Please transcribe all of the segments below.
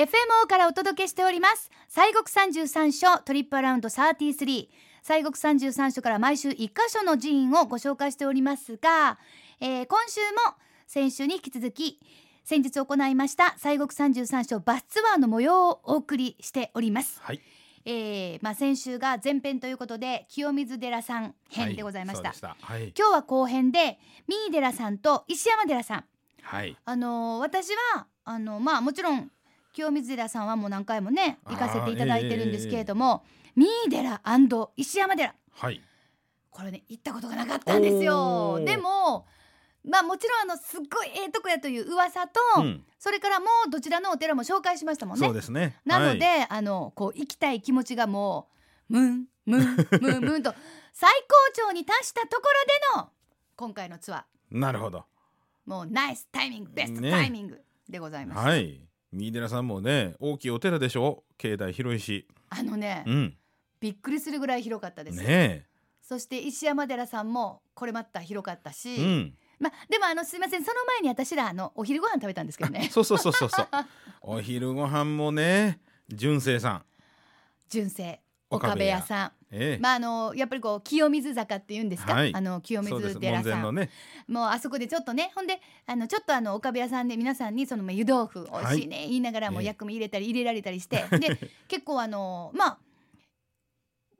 FMO からお届けしております西国三十三所トリップアラウンド33西国三十三所から毎週一箇所の寺院をご紹介しておりますが、えー今週も先週に引き続き先日行いました西国三十三所バスツアーの模様をお送りしております、はい。えーまあ先週が前編ということで清水寺さん編でございました、はい、した。はい。今日は後編で三井寺さんと石山寺さんはい。あのー私はあのまあもちろん清水寺さんはもう何回もね行かせていただいてるんですけれども、三井寺石山寺はい。これね行ったことがなかったんですよでもまあもちろんあのすっごいええとこやという噂と、うん。それからもうどちらのお寺も紹介しましたもんねそうですね。なので、はいあのこう行きたい気持ちがもうムンムンムンムンと 最高潮に達したところでの今回のツアーなるほど。もうナイスタイミングベストねタイミングでございます、はい。三井寺さんもね、大きいお寺でしょ？境内広いし。あのね、うん。びっくりするぐらい広かったです、ねそして石山寺さんもこれまた広かったし、え。うん。まあでもあのすいませんその前に私らあのお昼ご飯食べたんですけどね そうそうそうそうそう。お昼ご飯もね、純正さん。純正岡部屋屋さんええ。まああのやっぱりこう清水坂っていうんですか、はいあの清。水寺さんね。もうあそこでちょっとねほんであのちょっとあの岡部屋さんで皆さんにそのまあ湯豆腐美味しいね、言いながらも薬味入れたり入れられたりしてで結構あのまあ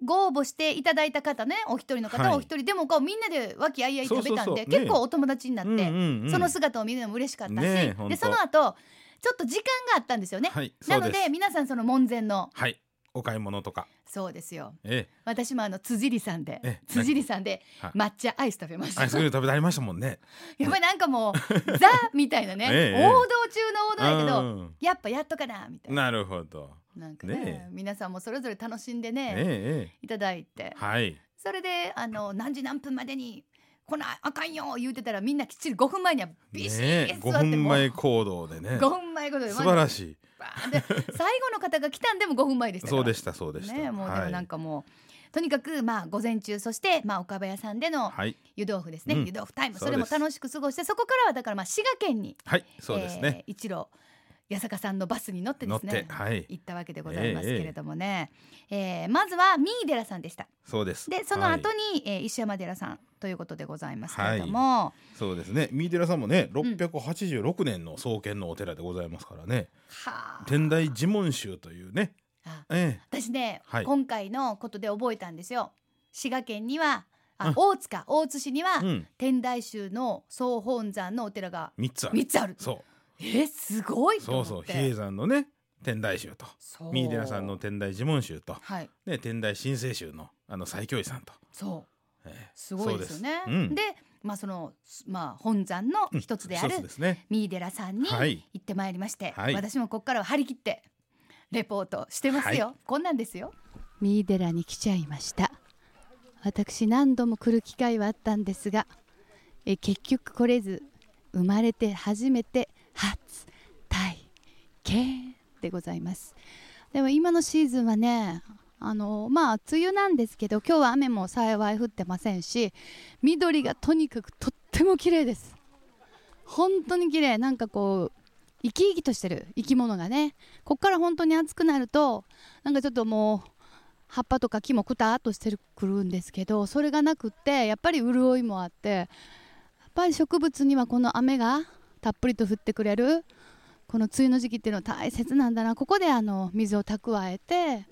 ご応募していただいた方ねお一人の方はいはお一人でもこうみんなで和気あいあい食べたんで結構お友達になって、うんうんうんその姿を見るのも嬉しかったし、ねでその後ちょっと時間があったんですよね。はい。なの。で皆さんその門前のはい。お買い物とか。そうですよええ。私もあの辻里さんでえ辻里さんではい抹茶アイス食べました。アイスクリーム食べてありましたもんね。やっぱりなんかもう ザみたいなね、ええ王道中の王道やけど、うんやっぱやっとかなみたいななるほど。なんかねねえ皆さんもそれぞれ楽しんでええね、ええ。いただいてはい。それであの何時何分までに来なあかんよ言うてたらみんなきっちり5分前にはビシ。ッ五座ってもう分前行動でね。5分前ことで素晴らいしい。で最後の方が来たんでも5分前でしたそうでしたそうでした。ねもうでもはいなんかもう、とにかくまあ午前中そしてまあ岡部屋さんでのはい湯豆腐ですね、うん湯豆腐タイムそですそうれも楽しく過ごしてそこからはだからまあ滋賀県にはいそうですね。えー一路八坂さんのバスに乗ってですねてはい行ったわけでございますけれどもね、えーまずは三井寺さんでしたそうです。でその後はいに、えー石山寺さんということでございますけれども、そうですね。三井寺さんもね、686年の創建のお寺でございますからね。はあ天台寺門宗というね。あえ私ね、はい今回のことで覚えたんですよ滋賀県にはあうん大塚大津市には、え。うん。天台宗の総本山のお寺が三つある。3つあるそえー、すごいうと思ってそうそう。比叡山のね天台宗とそう三井寺さんの天台寺門宗とはいね天台新生宗のあの最教医さんと。そうええすごいですよね。ですうんで、まあそのまあ本山の一つである一つですね。三井寺さんにはい行ってまいりまして、はい私もここからは張り切ってレポートしてますよ。こんなんですよ。三井寺に来ちゃいました。私何度も来る機会はあったんですが、え結局来れず生まれて初めて初体験でございます。でも今のシーズンはねあのまあ梅雨なんですけど今日は雨も幸い降ってませんし緑がとにかくとっても綺麗です本当に綺麗なんかこう生き生きとしてる生き物がねこっから本当に暑くなるとなんかちょっともう葉っぱとか木もくたっとしてくるんですけどそれがなくってやっぱり潤いもあってやっぱり植物にはこの雨がたっぷりと降ってくれるこの梅雨の時期っていうのは大切なんだな。ここであの水を蓄えて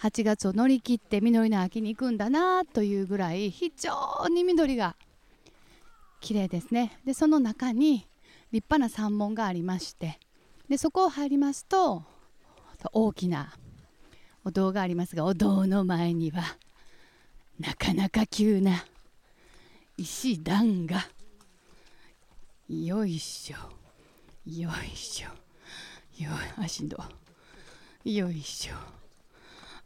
8月を乗り切って実りの秋に行くんだなというぐらい非常に緑が綺麗ですね。でその中に立派な山門がありましてでそこを入りますと大きなお堂がありますがお堂の前にはなかなか急な石段がよいしょ。よいしょ。よい足のよいしょ。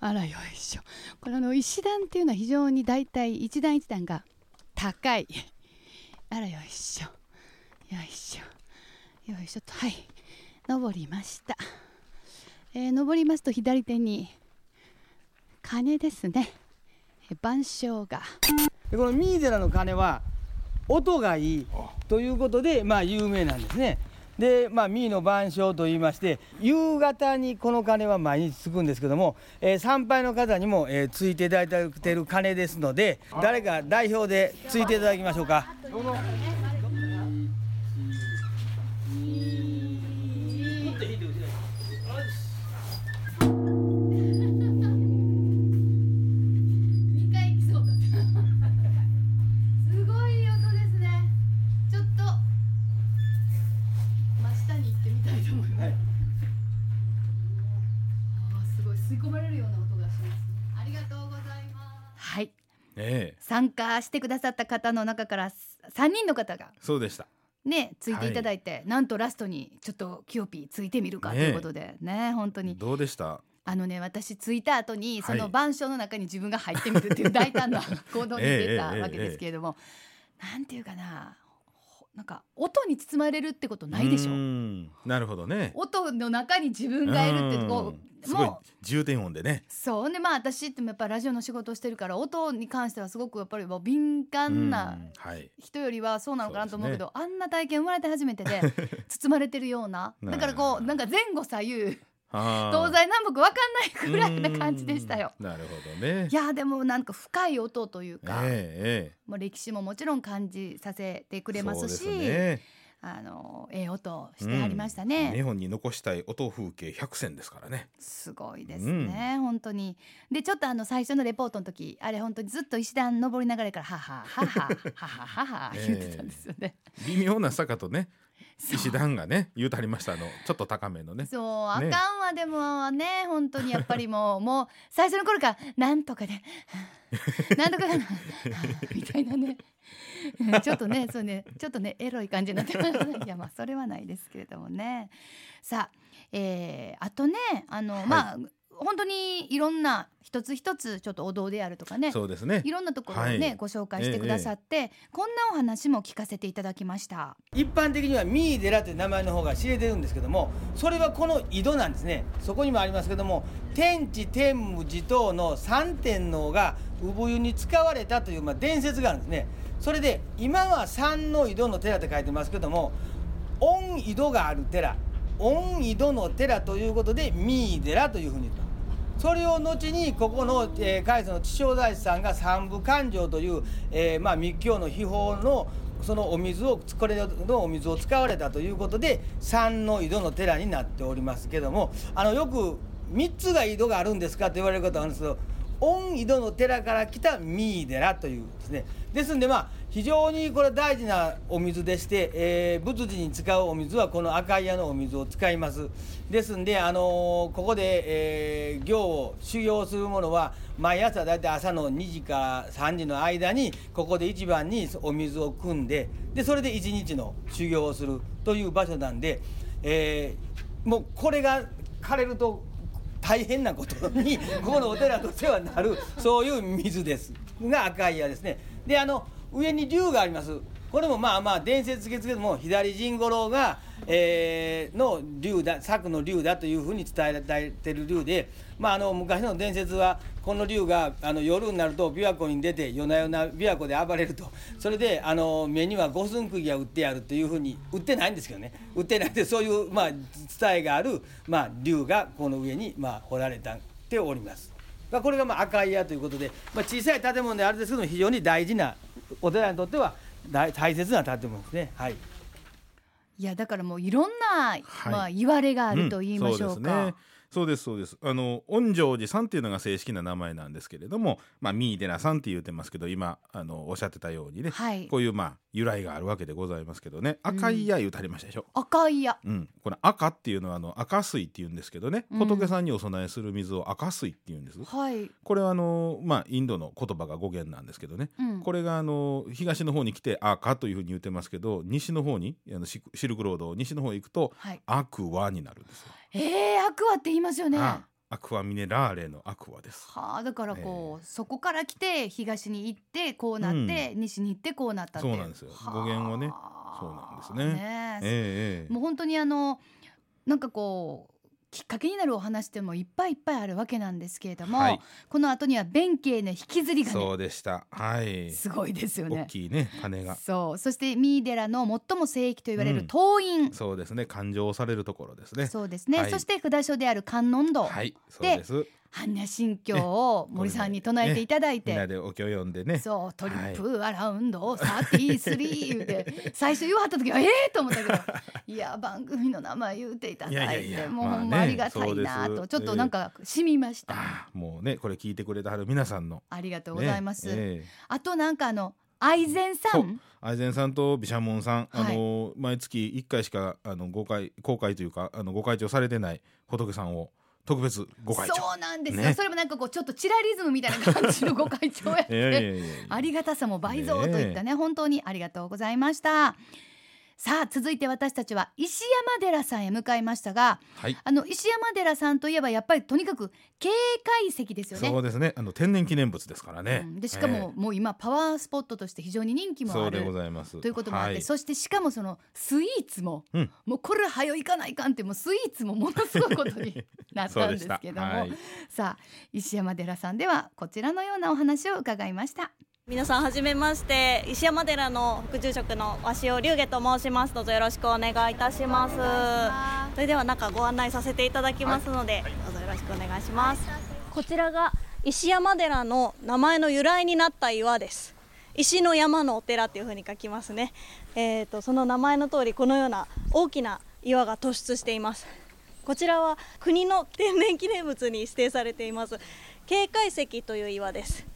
あらよいしょ。これあの石段っていうのは非常に大体一段一段が高い。あらよいしょ。よいしょ。よいしょ。とはい。登りました、えー登りますと左手に鐘ですね。えー晩鐘が。でこのミーゼラの鐘は音がいいということでまあ有名なんですね。で、まあ、ミーの晩鐘といいまして夕方にこの鐘は毎日つくんですけども、えー、参拝の方にも、えー、ついていただいている鐘ですので誰か代表でついていただきましょうか。参加してくださった方の中から3人の方がそうでした。ねついていただいて、はい、なんとラストにちょっとキヨピーついてみるかということでねね本当に。どうでした？あのね私着いた後にその板書の中に自分が入ってみるっていう大胆な 行動に出たわけですけれども、なんていうかななんか音に包まれるってことないでしょ？なるほどね。音の中に自分がいるってこうもう。重点音でね。そう。でまあ私ってやっぱラジオの仕事をしてるから音に関してはすごくやっぱりもう敏感な人よりはそうなのかなと思うけど、ね、あんな体験生まれて初めてで 包まれてるような。だからこうなんか前後左右東西南北分かんないぐらいな感じでしたよ。なるほどね。いやでもなんか深い音というか、えー、もう歴史ももちろん感じさせてくれますし。ね、あのええ音してありましたね、うん、日本に残したい音風景百選ですからね。すごいですね、うん、本当に。でちょっとあの最初のレポートの時あれ本当にずっと石段登りながらからははははははは言ってたんですよね、微妙な坂とね石段がね言うたりましたあの。ちょっと高めのね。そう、ね、あかんわでもね本当にやっぱりもう もう最初の頃からなんとかで なんとかだな みたいなね。ちょっとねそうねちょっとねエロい感じになってますいやまあそれはないですけれどもね。さあ、えー、あとねあの、はい、まあ本当にいろんな一つ一つちょっとお堂であるとかね。そうですね。いろんなところをね、はい、ご紹介してくださって、ええ、こんなお話も聞かせていただきました。一般的には三井寺という名前の方が知れてるんですけどもそれはこの井戸なんですね。そこにもありますけども天地天武地頭の三天王が産湯に使われたという、まあ、伝説があるんですね。それで今は三の井戸の寺って書いてますけども御井戸がある寺。御井戸の寺ということで三井寺というふうに言ったそれを後にここの、えー、海の地正大師さんが三部勘定という、えー、まあ、密教の秘宝のそのお水をこれのお水を使われたということで三の井戸の寺になっておりますけどもあのよく3つが井戸があるんですかって言われることあるんですけど御井戸の寺から来た三井寺というですね。ですんでまあ非常にこれ大事なお水でして、えー、仏事に使うお水はこの赤い屋のお水を使います。ですんで、あのー、ここで、えー、行を修行する者は毎朝大体朝の2時から3時の間にここで一番にお水を汲んででそれで一日の修行をするという場所なんで、えー、もうこれが枯れると大変なことにここのお寺としてはなるそういう水ですが赤い矢ですね。であの上に竜がありますこれもまあまあ伝説ですけども左陣五郎が、えー、の竜だ作の竜だというふうに伝えられてる竜で、まあ、あの昔の伝説はこの竜があの夜になると琵琶湖に出て夜な夜な琵琶湖で暴れるとそれであの目には五寸釘が打ってあるというふうに売ってないんですけどね売ってなくてそういう、まあ、伝えがある、まあ、竜がこの上に、まあ、掘られております。これがまあ赤い屋ということで、まあ、小さい建物であるんですけども非常に大事なお寺にとっては大大切な建物ですね。はい。いやだからもういろんな、はい、まあ言われがあると言いましょうか。うんそうですそうです。あの恩城寺さんっていうのが正式な名前なんですけれどもまあミーデナさんって言ってますけど今あのおっしゃってたようにね、はい、こういうまあ由来があるわけでございますけどね。赤い矢言うたりましたでしょ、うん、赤い矢。うん。この赤っていうのはあの赤水って言うんですけどね、うん、仏さんにお供えする水を赤水って言うんです、はい、これはあのまあインドの言葉が語源なんですけどね、うん、これがあの東の方に来て赤というふうに言ってますけど西の方にあのシルクロード西の方行くと、はい、アクワになるんですよえー、アクアって言いますよね。アクアミネラーレのアクアです。はあ、だからこう、えー、そこから来て東に行ってこうなって、うん、西に行ってこうなったそうなんですよ。語源はね、そうなんですね。ねえ。ー、もう本当にあのなんかこうきっかけになるお話でもいっぱいいっぱいあるわけなんですけれども、はい、この後には弁慶の引きずりがそうでした。はい。すごいですよね。大きいね鐘が。そう。そして三井寺の最も聖域と言われる東院、うん、そうですね。勘定されるところですね。そうですね、はい、そして札所である観音堂。はい。そうです般若心経を森さんに唱えていただいて、ね、みんなでお経読んでね。そうトリップアラウンド33で 最初言わはった時はええー、と思ったけど いや番組の名前言うていただいてもうほんまありがたいなと、ちょっとなんかしみました、えー、もうねこれ聞いてくれてはる皆さんの。ありがとうございます、あとなんかあの愛禅さん。愛禅さんと毘沙門さん、はい、あの毎月1回しかあの公開公開というかあのご会長されてない仏さんを特別ご会長。そうなんですよ、ね、それもなんかこうちょっとチラリズムみたいな感じのご会長やって ありがたさも倍増といったね、ね、本当にありがとうございました。さあ続いて私たちは石山寺さんへ向かいましたが、はい、あの石山寺さんといえばやっぱりとにかく警戒石ですよね。そうですね。あの天然記念物ですからね、うん、でしかも、もう今パワースポットとして非常に人気もあるそうでございます。ということもあって、はい、そしてしかもそのスイーツも、うん、もうこれはよいかないかんってもうスイーツもものすごいことになったんですけども、はい、さあ石山寺さんではこちらのようなお話を伺いました。皆さんはじめまして。石山寺の副住職の鷲尾龍下と申します。どうぞよろしくお願いいたします。それでは中ご案内させていただきますので、はい、どうぞよろしくお願いします、ます、こちらが石山寺の名前の由来になった岩です。石の山のお寺っていう風に書きますね。えーとその名前の通りこのような大きな岩が突出しています。こちらは国の天然記念物に指定されています。警戒石という岩です。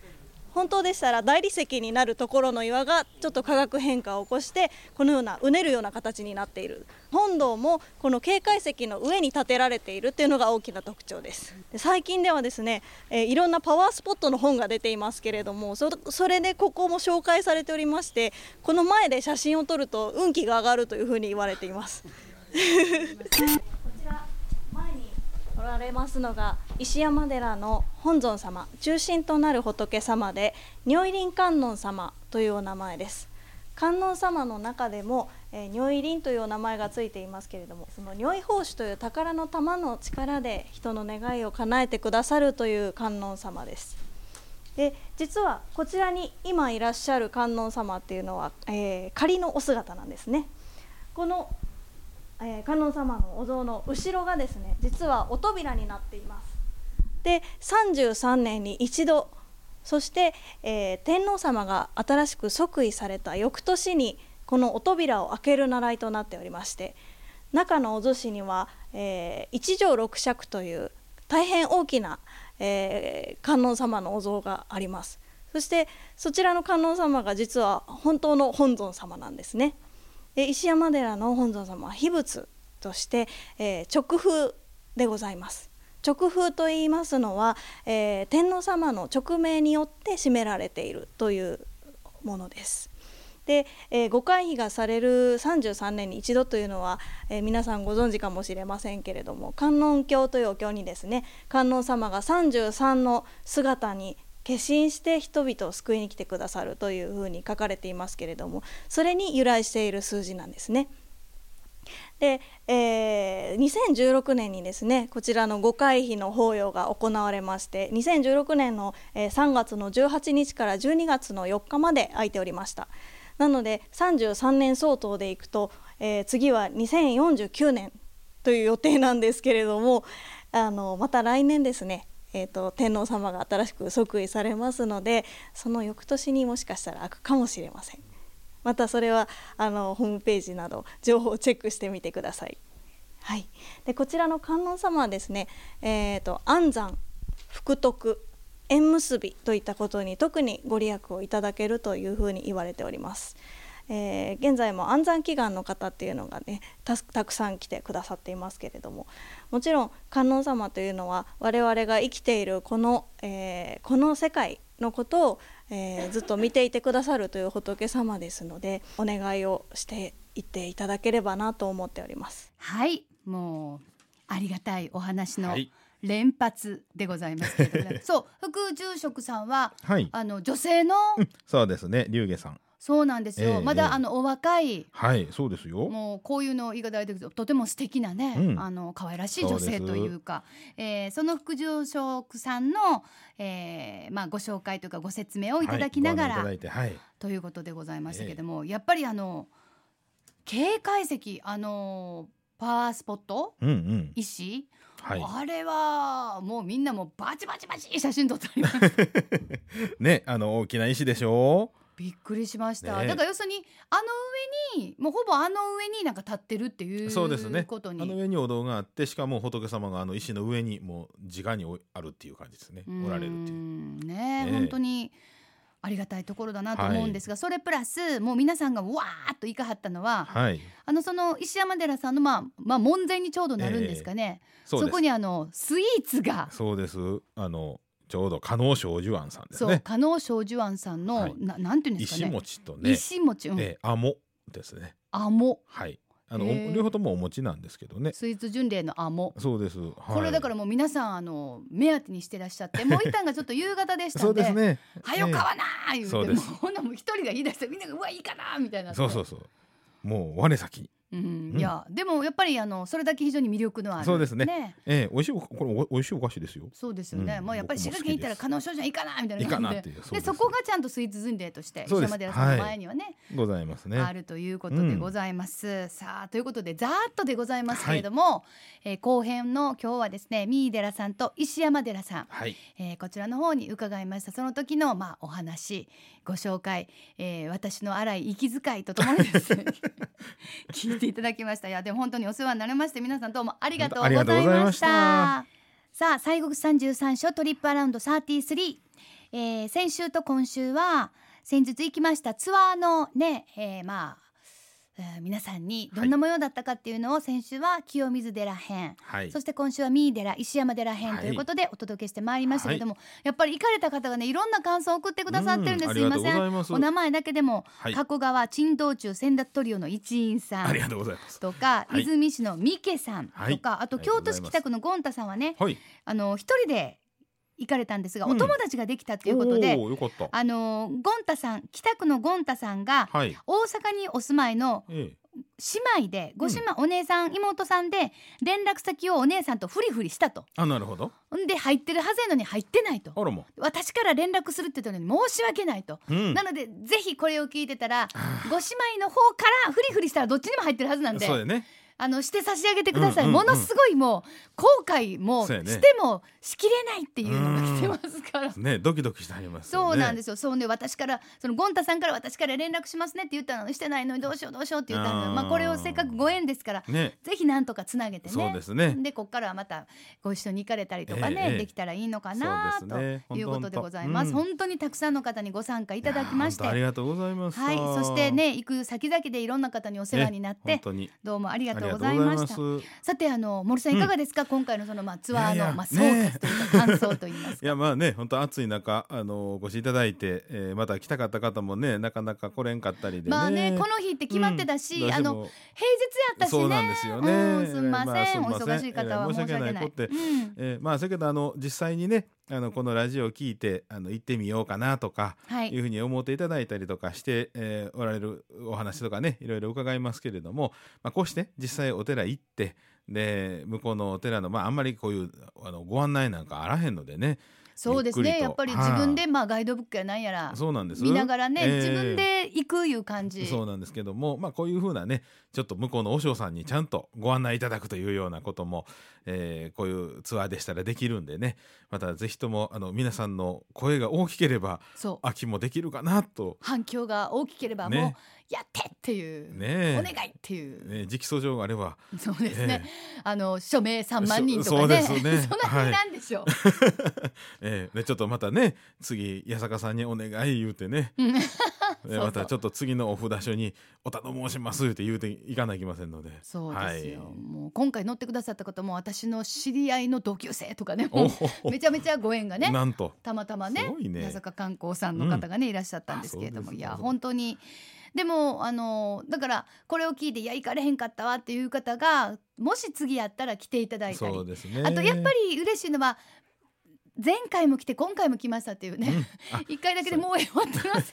本当でしたら大理石になるところの岩がちょっと化学変化を起こしてこのようなうねるような形になっている。本堂もこの警戒石の上に建てられているっていうのが大きな特徴です。で最近ではですね、えー、いろんなパワースポットの本が出ていますけれどもそれでここも紹介されておりましてこの前で写真を撮ると運気が上がるというふうに言われています。おられますのが石山寺の本尊様中心となる仏様で如意輪観音様というお名前です。観音様の中でも、えー、如意輪というお名前がついていますけれどもその如意宝珠という宝の玉の力で人の願いを叶えてくださるという観音様です。で実はこちらに今いらっしゃる観音様っていうのは、えー、仮のお姿なんですね。このえー、観音様のお像の後ろがですね実はお扉になっていますで33年に一度そして、えー、天皇様が新しく即位された翌年にこのお扉を開ける習いとなっておりまして中のお厨子には、えー、一条六尺という大変大きな、えー、観音様のお像がありますそしてそちらの観音様が実は本当の本尊様なんですね。石山寺の本尊様は秘仏として、えー、直風でございます。直風と言いますのは、えー、天皇様の勅命によって占められているというものです。で、えー、ご会費がされる33年に一度というのは、えー、皆さんご存知かもしれませんけれども観音経というお経にですね観音様が33の姿に化身して人々を救いに来てくださるというふうに書かれていますけれどもそれに由来している数字なんですね。で、えー、2016年にですねこちらの5回避の法要が行われまして2016年の、え、3月の18日から12月の4日まで空いておりましたなので33年相当でいくと、えー、次は2049年という予定なんですけれどもあのまた来年ですねえーと、天皇様が新しく即位されますのでその翌年にもしかしたら開くかもしれません。またそれはあのホームページなど情報をチェックしてみてください、はい、でこちらの観音様はですね、えーと、安産福徳縁結びといったことに特にご利益をいただけるというふうに言われております。えー、現在も安産祈願の方っていうのがねたくさん来てくださっていますけれどももちろん観音様というのは我々が生きているこの,、えー、この世界のことを、えー、ずっと見ていてくださるという仏様ですのでお願いをしていっていただければなと思っております。はい。もうありがたいお話の、はい。連発でございますけどね そう。副住職さんは、はい、あの女性の、そうですね。龍下さんそうなんですよ、えー、まだあのお若いはいそうですよ。もうこういうの言い方でとても素敵なね、うん、あの可愛らしい女性というかそ,、えー、その副住職さんの、えーまあ、ご紹介というかご説明をいただきながら、はいはい、ということでございましたけども、えー、やっぱりあの警戒石あのパワースポット、うんうん、石？はい、あれはもうみんなもバチバチバチ写真撮ってあります。ねあの大きな石でしょ？うびっくりしました、ね、だから要するにあの上にもうほぼあの上になんか立ってるっていうそうですね。ことに。あの上にお堂があってしかも仏様があの石の上にもう直にあるっていう感じですね。おられるっていう。ね、ね、本当にありがたいところだなと思うんですが、はい、それプラスもう皆さんがわーっと行かはったのは、はい、あのその石山寺さんのまあまあ門前にちょうどなるんですかね、えー、そこにあのスイーツが。そうです。あのちょうど加納正寿庵さんですね。加納正寿庵さんの、はい、ななんていうんですかね。石餅とね。石餅、うん、えー、あもですね。あも。はい。あの両方ともお餅なんですけどね。スイーツ巡礼のあも。そうです。はい、これだからもう皆さんあの目当てにしてらっしゃって、もう一旦がちょっと夕方でしたんで。そうですね。はよ買わなー言うて、えー、もうほんなもう一人が言い出してみんながうわいいかなみたいな。そうそうそう。もう我先に。うん、いやでもやっぱりあのそれだけ非常に魅力のある。そうですね。ね。ええ美味しいこれ美味しいお菓子ですよ。そうですよね、もうやっぱり滋賀県行ったら加納少女いいかなみたいな。感じででそこがちゃんとスイーツ巡礼として石山寺さんの前にはね、ございますね。あるということでございます、さあということでざーっとでございますけれども、え後編の今日はですね三井寺さんと石山寺さん、はい。えこちらの方に伺いました。その時のまあお話ご紹介、え私の荒い息遣いとともにですね ていただきました。やでも本当にお世話になりまして皆さんどうもありがとうございました。さあ西国三十三所トリップアラウンド33、えー、先週と今週は先日行きましたツアーのね、えー、まあ皆さんにどんな模様だったかっていうのを先週は清水寺編、はい、そして今週は三井寺石山寺編ということでお届けしてまいりましたけども、はい、やっぱり行かれた方がねいろんな感想を送ってくださってるんです。す。いません。お名前だけでも、はい、加古川珍道中先達トリオの一員さんありがとうございます。とか、泉市の三家さんとか、あと京都市北区のゴンタさんはね、あの一人で行かれたんですが、うん、お友達ができたっていうことで、あのゴンタさん北区のゴンタさんが、はい、大阪にお住まいの、姉妹でご姉妹、うん、お姉さん妹さんで連絡先をお姉さんとフリフリしたと。あなるほど。で入ってるはずやのに入ってないと。私から連絡するって言ったのに申し訳ないと、うん、なのでぜひこれを聞いてたらご姉妹の方からフリフリしたらどっちにも入ってるはずなんで。そうねあのして差し上げてください、うんうんうん、ものすごいもう後悔もしてもしきれないっていうのが来てますから、ねドキドキしてあります、ね、そうなんですよ。そうね私からそのゴンタさんから私から連絡しますねって言ったのにしてないのにどうしようどうしようって言ったの。まあこれをせっかくご縁ですから、ね、ぜひなんとかつなげてね。そうですね。でここからはまたご一緒に行かれたりとかね、えー、できたらいいのかな、ね、ということでございます、うん、本当にたくさんの方にご参加いただきまして。ありがとうございますはい。そしてね行く先々でいろんな方にお世話になって、どうもありがとうございました。さてあの森さんいかがですか、うん、今回のそのまあツアーのまあ総括というか感想といいます いやまあね本当暑い中あのお越しいただいて、えー、また来たかった方もねなかなか来れんかったりで、ね、まあねこの日って決まってたし、うん、あの平日やったしね。そうなんですよね、うん、すみません、まあ、お忙しい方は申し訳ない。えー、まあだけどあの実際にねあのこのラジオを聞いてあの行ってみようかなとか、はい、いうふうに思っていただいたりとかして、えー、おられるお話とかねいろいろ伺いますけれども、まあ、こうして実際お寺行ってで向こうのお寺の、まあ、あんまりこういうあのご案内なんかあらへんのでねそうですね。やっぱり自分でまあガイドブックやなんやらそうなんです。見ながらね、えー、自分で行くいう感じ。そうなんですけどもまあこういうふうなねちょっと向こうの和尚さんにちゃんとご案内いただくというようなことも、えー、こういうツアーでしたらできるんでね。またぜひともあの皆さんの声が大きければ秋もできるかなと。反響が大きければもう、ねやってっていう、ね、お願いっていう、ね、直訴状があれば。そうですね、えー、あの署名3万人とかね。そね。そんなふうなんでしょう、はい、えー、でちょっとまたね次八坂さんにお願い言うてね。またちょっと次のお札所にお頼申しますって言うていかないきませんので。そうですよ、はい、もう今回乗ってくださった方も私の知り合いの同級生とかね。めちゃめちゃご縁がねなんと。たまたまねね。八坂観光さんの方がね、うん、いらっしゃったんですけれども。いや本当にでもあのだからこれを聞いて「いや行かれへんかったわ」っていう方がもし次やったら来ていただいたり、ね、あとやっぱり嬉しいのは前回も来て今回も来ましたっていうね、一、うん、回だけでもう終わってます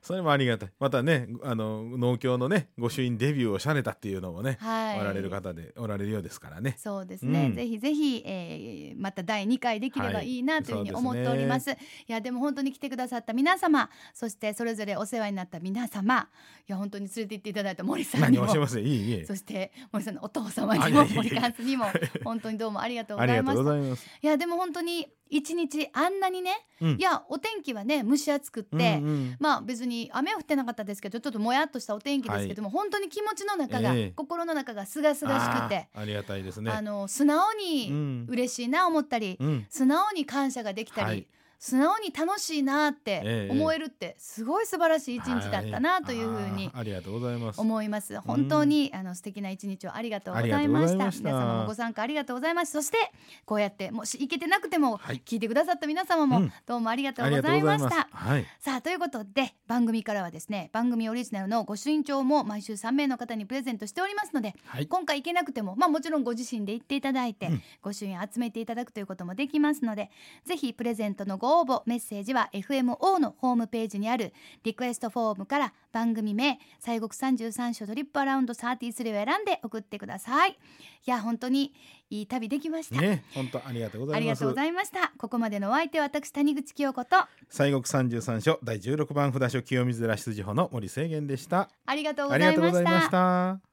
それもありがたい。またねあの農協のね御朱印デビューをされたっていうのもね、はい、おられる方でおられるようですからね。そうですね、うん、ぜひぜひ、えー、また第2回できればい。いなというふうに思っております。はいすね、いやでも本当に来てくださった皆様そしてそれぞれお世話になった皆様いや本当に連れて行っていただいた森さんにもそして森さんのお父様にも森カンスにも本当にどうもありがとうございました。いやでも本当に一日あんなにね、うん、いやお天気はね蒸し暑くって、うんうん、まあ別に雨は降ってなかったですけどちょっともやっとしたお天気ですけども、はい、本当に気持ちの中が、えー、心の中がすがすがしくてありがたいですね。あの素直に嬉しいな思ったり、うん、素直に感謝ができたり、はい素直に楽しいなって思えるってすごい素晴らしい一日だったなというふうにありがとうございます。思います。本当にあの素敵な一日をありがとうございました。皆様もご参加ありがとうございますそしてこうやってもし行けてなくても聞いてくださった皆様もどうもありがとうございました、はい、さあということで番組からはですね番組オリジナルの御朱印帳も毎週3名の方にプレゼントしておりますので、はい、今回行けなくてもまあもちろんご自身で行っていただいて、うん、御朱印集めていただくということもできますのでぜひプレゼントのご応募メッセージジは FMO のホームページにあるリクエストフォームから番組名西国33所トリップアラウンド33を選んで送ってください。いや本当にいい旅できました。ね本当ありがとうございます。ありがとうございました。ここまでのお相手は私谷口清子と。西国33所第16番札所清水寺出自法の森清源でした。ありがとうございました